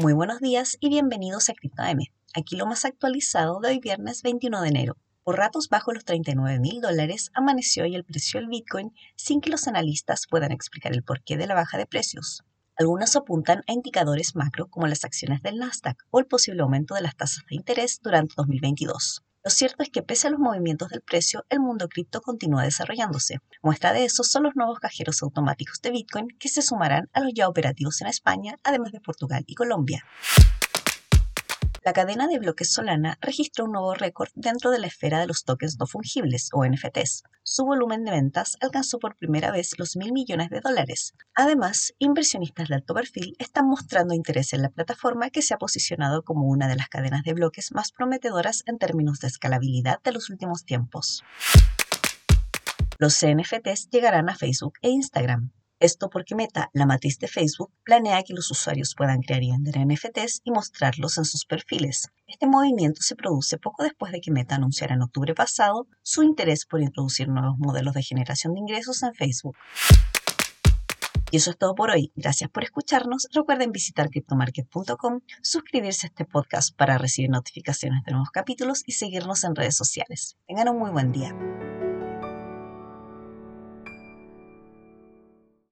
Muy buenos días y bienvenidos a CryptoM. Aquí lo más actualizado de hoy viernes 21 de enero. Por ratos bajo los 39 mil dólares amaneció hoy el precio del Bitcoin sin que los analistas puedan explicar el porqué de la baja de precios. Algunos apuntan a indicadores macro como las acciones del Nasdaq o el posible aumento de las tasas de interés durante 2022. Lo cierto es que pese a los movimientos del precio, el mundo cripto continúa desarrollándose. Muestra de eso son los nuevos cajeros automáticos de Bitcoin que se sumarán a los ya operativos en España, además de Portugal y Colombia. La cadena de bloques Solana registró un nuevo récord dentro de la esfera de los tokens no fungibles o NFTs. Su volumen de ventas alcanzó por primera vez los mil millones de dólares. Además, inversionistas de alto perfil están mostrando interés en la plataforma que se ha posicionado como una de las cadenas de bloques más prometedoras en términos de escalabilidad de los últimos tiempos. Los NFTs llegarán a Facebook e Instagram. Esto porque Meta, la matriz de Facebook, planea que los usuarios puedan crear y vender NFTs y mostrarlos en sus perfiles. Este movimiento se produce poco después de que Meta anunciara en octubre pasado su interés por introducir nuevos modelos de generación de ingresos en Facebook. Y eso es todo por hoy. Gracias por escucharnos. Recuerden visitar cryptomarket.com, suscribirse a este podcast para recibir notificaciones de nuevos capítulos y seguirnos en redes sociales. Tengan un muy buen día.